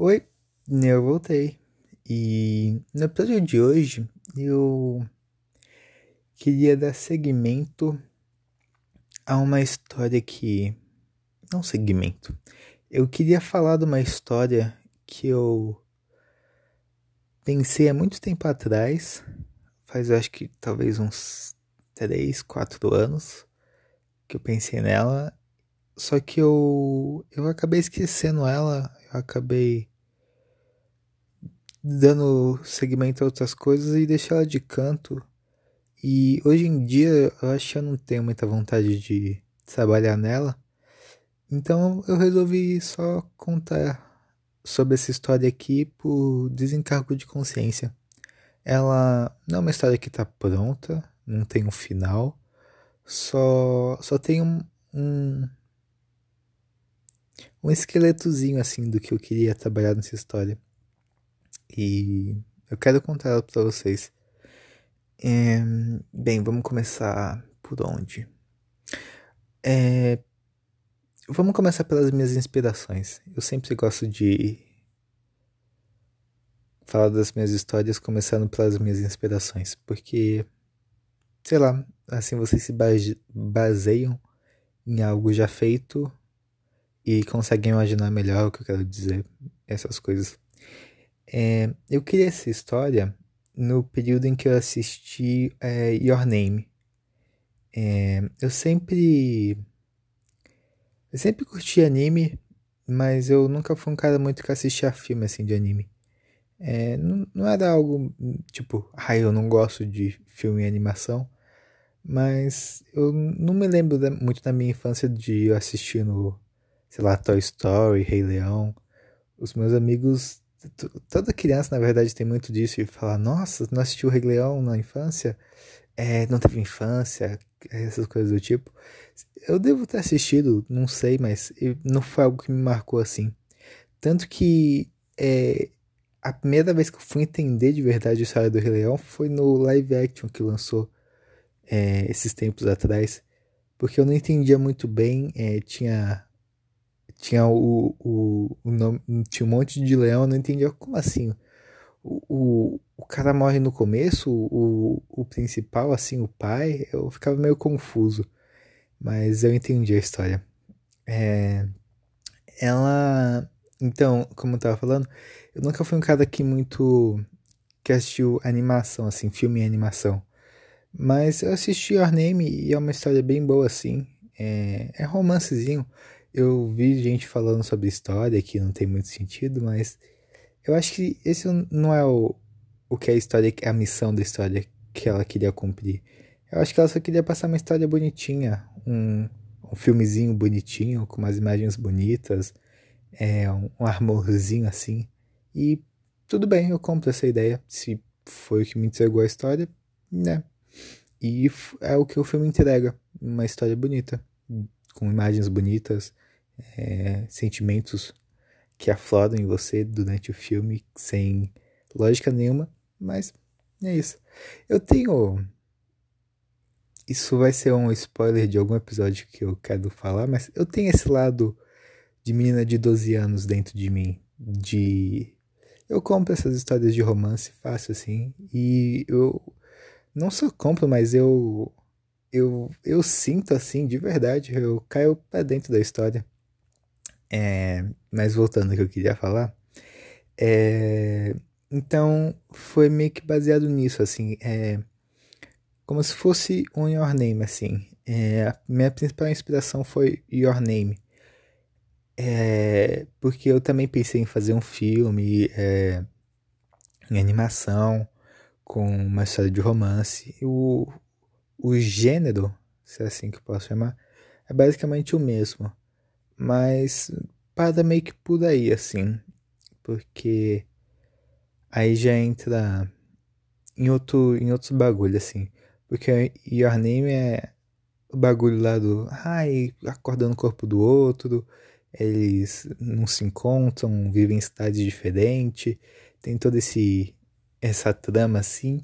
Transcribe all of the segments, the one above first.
Oi, eu voltei. E no episódio de hoje eu queria dar seguimento a uma história que. Não segmento. Eu queria falar de uma história que eu pensei há muito tempo atrás, faz acho que talvez uns 3, 4 anos que eu pensei nela, só que eu eu acabei esquecendo ela, acabei dando segmento a outras coisas e deixei ela de canto. E hoje em dia eu acho que eu não tenho muita vontade de trabalhar nela. Então eu resolvi só contar sobre essa história aqui por desencargo de consciência. Ela não é uma história que está pronta, não tem um final, só, só tem um, um, um esqueletozinho assim do que eu queria trabalhar nessa história. E eu quero contar ela para vocês. É, bem, vamos começar por onde? É, vamos começar pelas minhas inspirações. Eu sempre gosto de falar das minhas histórias começando pelas minhas inspirações, porque sei lá, assim vocês se baseiam em algo já feito e conseguem imaginar melhor o que eu quero dizer, essas coisas. É, eu criei essa história no período em que eu assisti é, Your Name. É, eu sempre eu sempre curti anime, mas eu nunca fui um cara muito que assistia filme assim de anime. É, não, não era algo tipo, ah, eu não gosto de filme e animação, mas eu não me lembro muito da minha infância de eu assistir no, sei lá, Toy Story, Rei Leão. Os meus amigos, toda criança na verdade tem muito disso e falar, nossa, não assistiu Rei Leão na infância? É, não teve infância, essas coisas do tipo. Eu devo ter assistido, não sei, mas não foi algo que me marcou assim. Tanto que é, a primeira vez que eu fui entender de verdade a história do Rei Leão foi no live action que lançou é, esses tempos atrás. Porque eu não entendia muito bem, é, tinha tinha o, o, o nome, tinha um monte de leão, eu não entendia como assim. O, o, o cara morre no começo, o, o principal, assim, o pai, eu ficava meio confuso. Mas eu entendi a história. É, ela. Então, como eu tava falando, eu nunca fui um cara aqui muito. que assistiu animação, assim, filme e animação. Mas eu assisti Your Name e é uma história bem boa, assim. É, é romancezinho. Eu vi gente falando sobre história que não tem muito sentido, mas eu acho que esse não é o, o que a história, a missão da história que ela queria cumprir. Eu acho que ela só queria passar uma história bonitinha, um, um filmezinho bonitinho, com umas imagens bonitas, é, um, um amorzinho assim. E tudo bem, eu compro essa ideia. Se foi o que me entregou a história, né? E é o que o filme entrega: uma história bonita, com imagens bonitas, é, sentimentos que afloram em você durante o filme, sem lógica nenhuma, mas é isso. Eu tenho. Isso vai ser um spoiler de algum episódio que eu quero falar, mas eu tenho esse lado de menina de 12 anos dentro de mim. De. Eu compro essas histórias de romance fácil assim. E eu não só compro, mas eu. Eu, eu sinto assim, de verdade. Eu caio pra dentro da história. É, mas voltando ao que eu queria falar. É, então, foi meio que baseado nisso, assim. É, como se fosse um Your Name, assim. É, a minha principal inspiração foi Your Name. É, porque eu também pensei em fazer um filme é, em animação com uma história de romance. O, o gênero, se é assim que posso chamar, é basicamente o mesmo. Mas para meio que por aí, assim. Porque aí já entra em outro, em outros bagulho, assim. Porque Your Name é o bagulho lá do. Ai, acordando o corpo do outro. Eles não se encontram, vivem em cidades diferentes. Tem todo esse essa trama assim.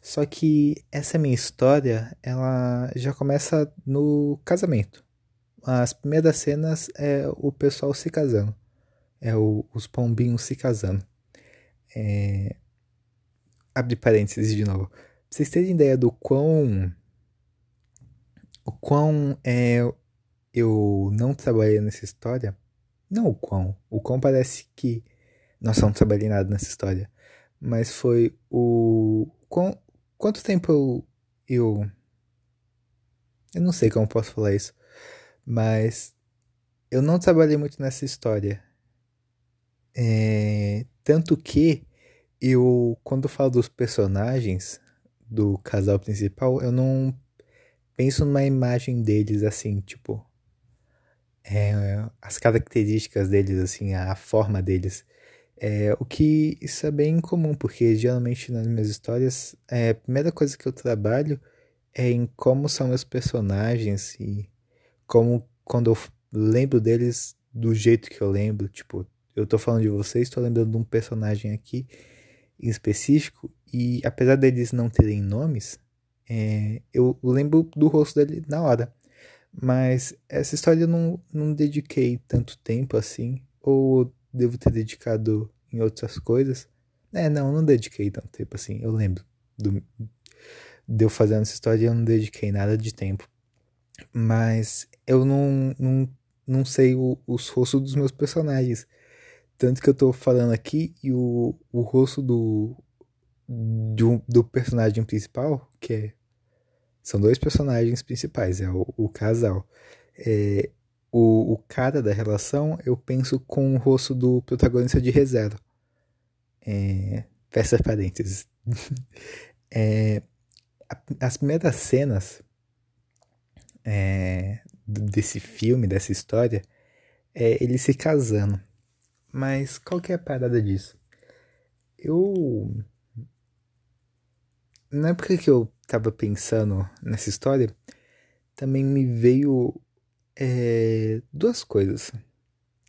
Só que essa minha história, ela já começa no casamento. As primeiras cenas é o pessoal se casando. É o, os pombinhos se casando. É... Abre parênteses de novo. Pra vocês terem ideia do quão. O quão é, eu não trabalhei nessa história. Não o quão. O quão parece que. Nossa, não trabalhei nada nessa história. Mas foi o. Quanto tempo eu, eu. Eu não sei como posso falar isso. Mas. Eu não trabalhei muito nessa história. É, tanto que eu, quando falo dos personagens do casal principal, eu não penso numa imagem deles assim, tipo. É, as características deles, assim, a forma deles. É, o que isso é bem comum, porque geralmente nas minhas histórias, é, a primeira coisa que eu trabalho é em como são meus personagens e como quando eu lembro deles do jeito que eu lembro, tipo, eu tô falando de vocês, tô lembrando de um personagem aqui em específico, e apesar deles não terem nomes, é, eu lembro do rosto dele na hora. Mas essa história eu não, não dediquei tanto tempo assim, ou devo ter dedicado em outras coisas. É, não, não dediquei tanto tempo assim, eu lembro do, de eu fazendo essa história eu não dediquei nada de tempo. Mas eu não, não, não sei o, os rostos dos meus personagens. Tanto que eu tô falando aqui e o, o rosto do, do, do personagem principal, que é. São dois personagens principais, é o, o casal. É, o, o cara da relação, eu penso com o rosto do protagonista de ReZero. É, parênteses. é, as primeiras cenas é, desse filme, dessa história, é ele se casando. Mas qual que é a parada disso? Eu. Na época que eu tava pensando nessa história, também me veio é, duas coisas.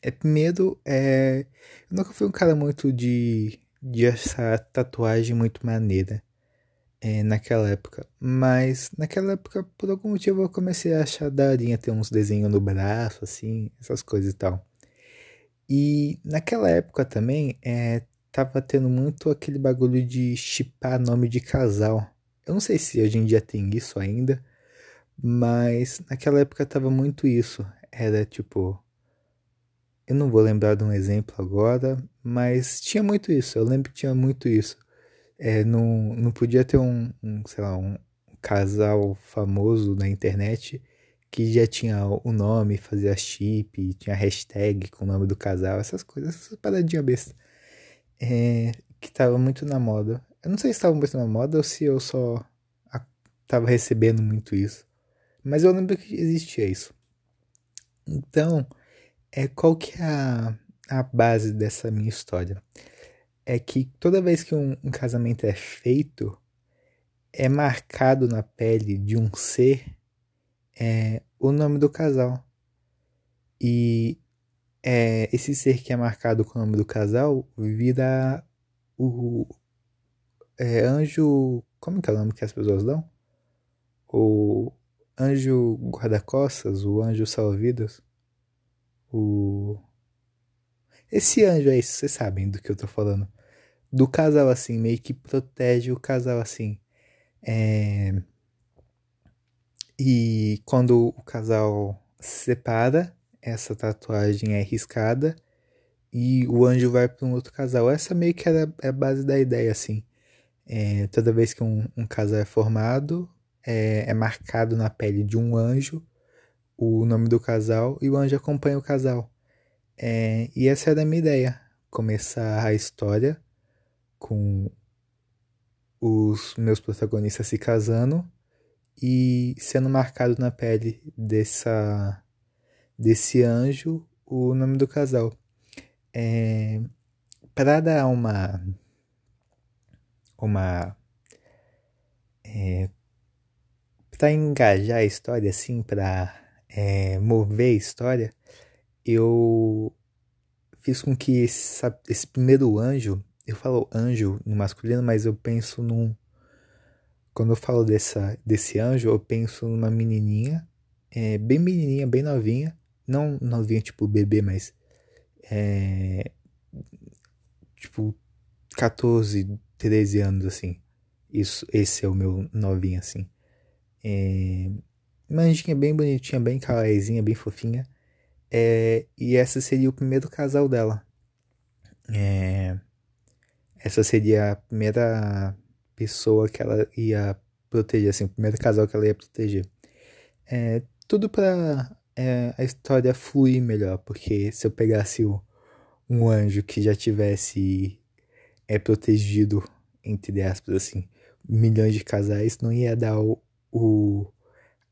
É, primeiro, é, eu nunca fui um cara muito de, de essa tatuagem muito maneira é, naquela época. Mas naquela época, por algum motivo, eu comecei a achar darinha ter uns desenhos no braço, assim, essas coisas e tal. E naquela época também é, tava tendo muito aquele bagulho de chipar nome de casal. Eu não sei se hoje em dia tem isso ainda, mas naquela época tava muito isso. Era tipo. Eu não vou lembrar de um exemplo agora, mas tinha muito isso. Eu lembro que tinha muito isso. É, não, não podia ter um, um sei lá, um casal famoso na internet que já tinha o nome, fazia chip, tinha hashtag com o nome do casal, essas coisas, essas paradinhas besta. É, que tava muito na moda. Eu não sei se estava muito na moda ou se eu só tava recebendo muito isso. Mas eu lembro que existia isso. Então, é, qual que é a, a base dessa minha história? É que toda vez que um, um casamento é feito, é marcado na pele de um ser é o nome do casal. E é, esse ser que é marcado com o nome do casal vira o é, anjo. Como que é o nome que as pessoas dão? O anjo guarda-costas, o anjo salva-vidas. O. Esse anjo aí, vocês sabem do que eu tô falando. Do casal assim, meio que protege o casal assim. É e quando o casal se separa, essa tatuagem é riscada e o anjo vai para um outro casal. Essa meio que era é a base da ideia, assim. É, toda vez que um, um casal é formado, é, é, marcado na pele de um anjo o nome do casal e o anjo acompanha o casal. É, e essa era a minha ideia: começar a história com os meus protagonistas se casando e sendo marcado na pele dessa desse anjo o nome do casal. É, para dar uma uma é, para engajar a história assim para é, mover a história eu fiz com que esse, esse primeiro anjo eu falo anjo no masculino mas eu penso num quando eu falo dessa, desse anjo, eu penso numa menininha, é, bem menininha, bem novinha. Não novinha tipo bebê, mas é, tipo, 14, 13 anos, assim. Isso, esse é o meu novinho, assim. É, uma anjinha bem bonitinha, bem kawaiizinha, bem fofinha. É, e essa seria o primeiro casal dela. É, essa seria a primeira pessoa que ela ia proteger, assim, o primeiro casal que ela ia proteger. É, tudo para é, a história fluir melhor, porque se eu pegasse o, um anjo que já tivesse é protegido, entre aspas, assim, milhões de casais, não ia dar o, o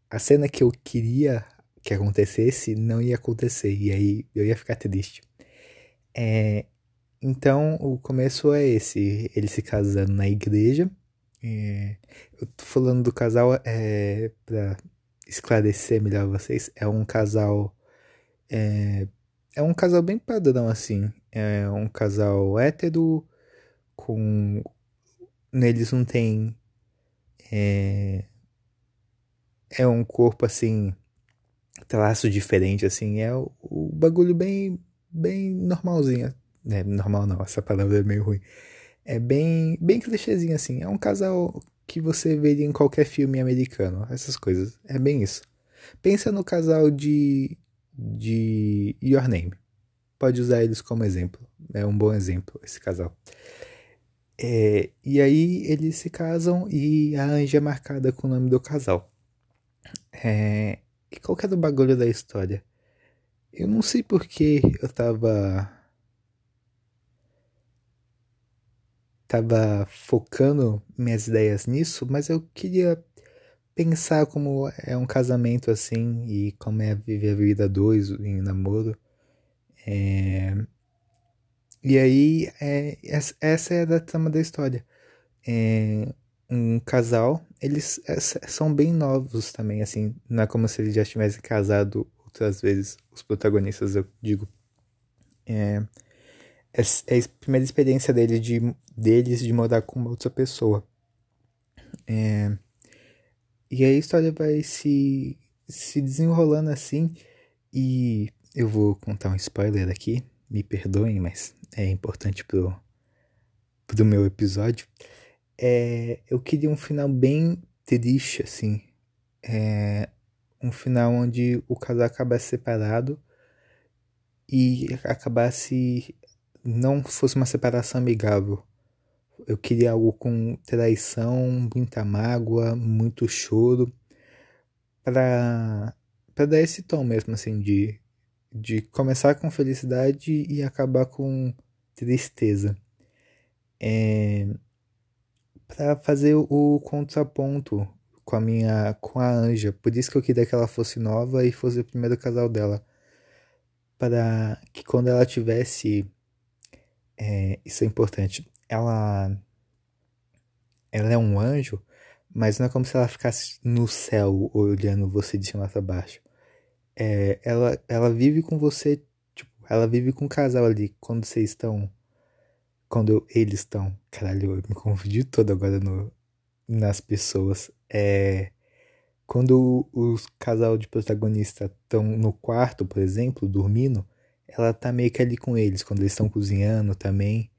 a cena que eu queria que acontecesse não ia acontecer e aí eu ia ficar triste. É, então o começo é esse, ele se casando na igreja. É, eu tô falando do casal é, para esclarecer melhor vocês. É um casal é, é um casal bem padrão assim. É um casal hétero com neles não tem é, é um corpo assim, traço diferente, assim, é o, o bagulho bem, bem normalzinho. É, normal não, essa palavra é meio ruim. É bem, bem clichêzinho, assim. É um casal que você veria em qualquer filme americano, essas coisas. É bem isso. Pensa no casal de, de Your Name. Pode usar eles como exemplo. É um bom exemplo, esse casal. É, e aí eles se casam e a Anja é marcada com o nome do casal. É... E qual que era o bagulho da história? Eu não sei porque eu tava. Tava focando minhas ideias nisso, mas eu queria pensar como é um casamento assim e como é viver a vida dois em namoro. É... E aí, é... essa é a trama da história. É um casal, eles é, são bem novos também, assim, não é como se eles já tivessem casado outras vezes, os protagonistas, eu digo. É, é, é a primeira experiência deles de, deles de morar com outra pessoa. É, e aí a história vai se, se desenrolando assim, e eu vou contar um spoiler aqui, me perdoem, mas é importante pro, pro meu episódio é, eu queria um final bem triste, assim. É, um final onde o casal acabasse separado e acabasse. não fosse uma separação amigável. Eu queria algo com traição, muita mágoa, muito choro, para para dar esse tom mesmo, assim, de, de começar com felicidade e acabar com tristeza. É, para fazer o contraponto com a minha com a Anja. Por isso que eu queria que ela fosse nova e fosse o primeiro casal dela. Para que quando ela tivesse é, isso é importante. Ela ela é um anjo, mas não é como se ela ficasse no céu olhando você de cima para baixo. É, ela ela vive com você, tipo, ela vive com o casal ali quando vocês estão quando eles estão. Caralho, eu me confundi todo agora no, nas pessoas. É. Quando os casal de protagonista estão no quarto, por exemplo, dormindo, ela tá meio que ali com eles. Quando eles estão cozinhando também.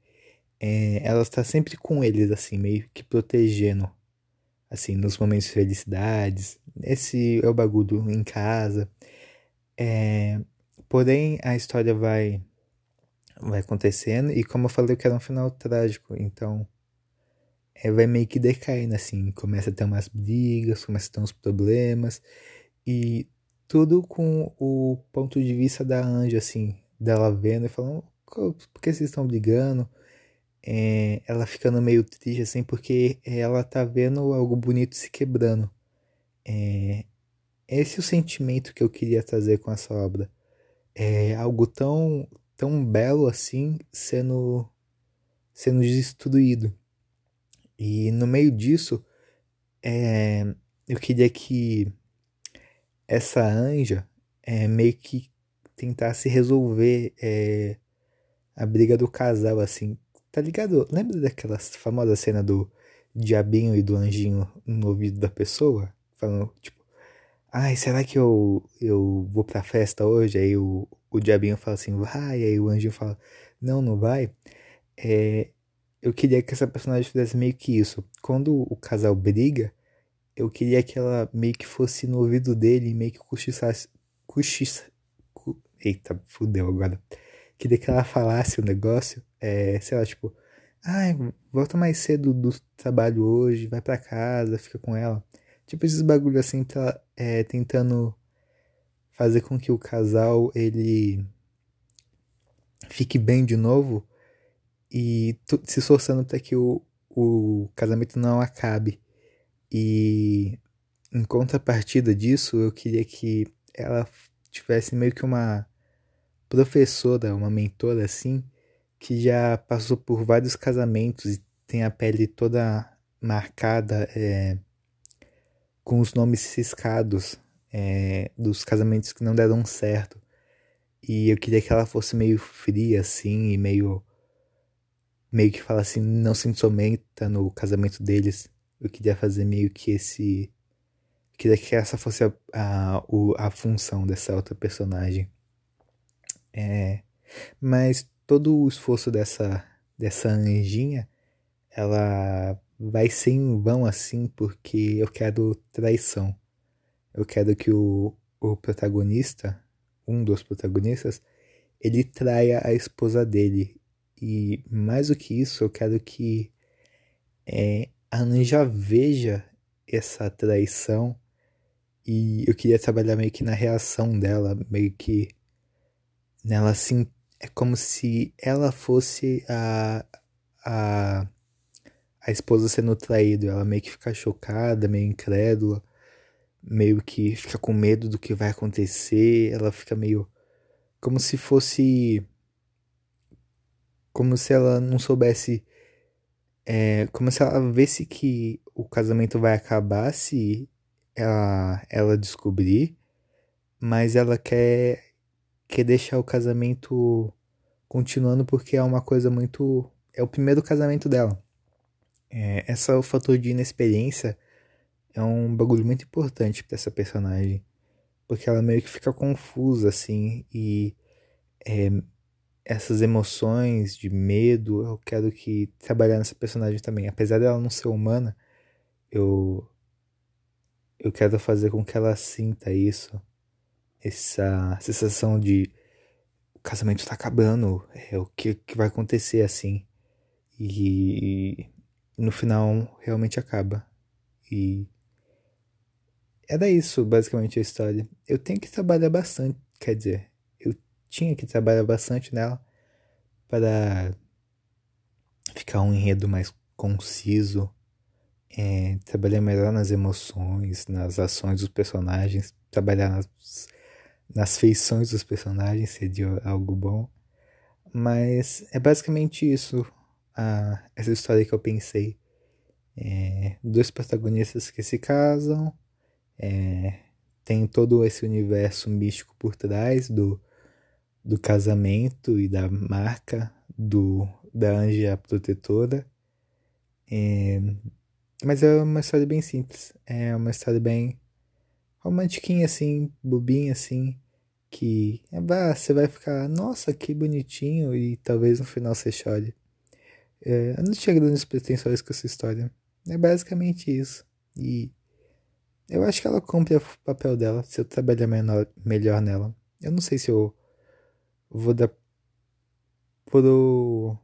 É, ela está sempre com eles, assim, meio que protegendo. Assim, nos momentos de felicidades. Esse é o bagulho em casa. É, porém, a história vai vai acontecendo. E como eu falei, que era um final trágico. Então, é, vai meio que decaindo, assim. Começa a ter umas brigas, começa a ter uns problemas. E tudo com o ponto de vista da Anja, assim. Dela vendo e falando, por que vocês estão brigando? É, ela ficando meio triste, assim, porque ela tá vendo algo bonito se quebrando. É, esse é o sentimento que eu queria trazer com essa obra. É algo tão, tão belo assim sendo sendo destruído. E no meio disso, é, eu queria que essa anja é, meio que tentasse resolver é, a briga do casal, assim. Tá ligado? Lembra daquela famosa cena do diabinho e do anjinho no ouvido da pessoa? Falando, tipo, ai, será que eu, eu vou pra festa hoje? Aí o, o diabinho fala assim, vai, aí o anjinho fala, não, não vai. É, eu queria que essa personagem fizesse meio que isso. Quando o casal briga, eu queria que ela meio que fosse no ouvido dele e meio que cochichasse. Cochiça, cu, eita, fudeu agora. Queria que ela falasse o negócio, é, sei lá, tipo, ai, volta mais cedo do trabalho hoje, vai para casa, fica com ela. Tipo esses bagulho assim, tá, é, tentando fazer com que o casal ele fique bem de novo e se esforçando para que o, o casamento não acabe. E em contrapartida disso, eu queria que ela tivesse meio que uma professora, uma mentora assim, que já passou por vários casamentos e tem a pele toda marcada é, com os nomes ciscados é, dos casamentos que não deram certo. E eu queria que ela fosse meio fria assim e meio meio que fala assim, não se intrometa no casamento deles. Eu queria fazer meio que esse eu queria que essa fosse a, a, a função dessa outra personagem. É, mas todo o esforço dessa, dessa anjinha, ela vai ser em vão assim, porque eu quero traição. Eu quero que o, o protagonista, um dos protagonistas, ele traia a esposa dele. E mais do que isso, eu quero que é, a Anja veja essa traição e eu queria trabalhar meio que na reação dela, meio que nela assim, é como se ela fosse a, a, a esposa sendo traída. Ela meio que fica chocada, meio incrédula, meio que fica com medo do que vai acontecer. Ela fica meio como se fosse. Como se ela não soubesse. É, como se ela visse que o casamento vai acabar se ela, ela descobrir, mas ela quer quer deixar o casamento continuando porque é uma coisa muito. É o primeiro casamento dela. É, essa o fator de inexperiência é um bagulho muito importante para essa personagem. Porque ela meio que fica confusa, assim, e é, essas emoções de medo, eu quero que trabalhar nessa personagem também. Apesar dela não ser humana, eu eu quero fazer com que ela sinta isso essa sensação de o casamento está acabando, é o que, que vai acontecer assim. E no final realmente acaba. E era isso basicamente a história. Eu tenho que trabalhar bastante, quer dizer, eu tinha que trabalhar bastante nela para ficar um enredo mais conciso, é, trabalhar melhor nas emoções, nas ações dos personagens, trabalhar nas nas feições dos personagens seria algo bom. Mas é basicamente isso, a, essa história que eu pensei. É, dois protagonistas que se casam, é, tem todo esse universo místico por trás do, do casamento e da marca do, da anja protetora. É, mas é uma história bem simples, é uma história bem romantiquinha assim, bobinha assim, que é, você vai ficar, nossa, que bonitinho, e talvez no final você chore. É, eu não tinha grandes pretensões com essa história. É basicamente isso. E eu acho que ela cumpre o papel dela se eu trabalhar menor, melhor nela. Eu não sei se eu vou dar pro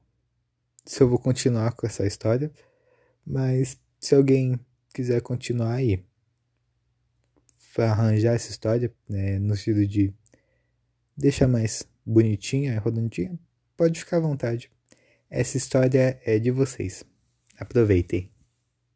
se eu vou continuar com essa história, mas se alguém quiser continuar aí, arranjar essa história, né, no sentido de deixar mais bonitinha, rodondinha, pode ficar à vontade. Essa história é de vocês. Aproveitem.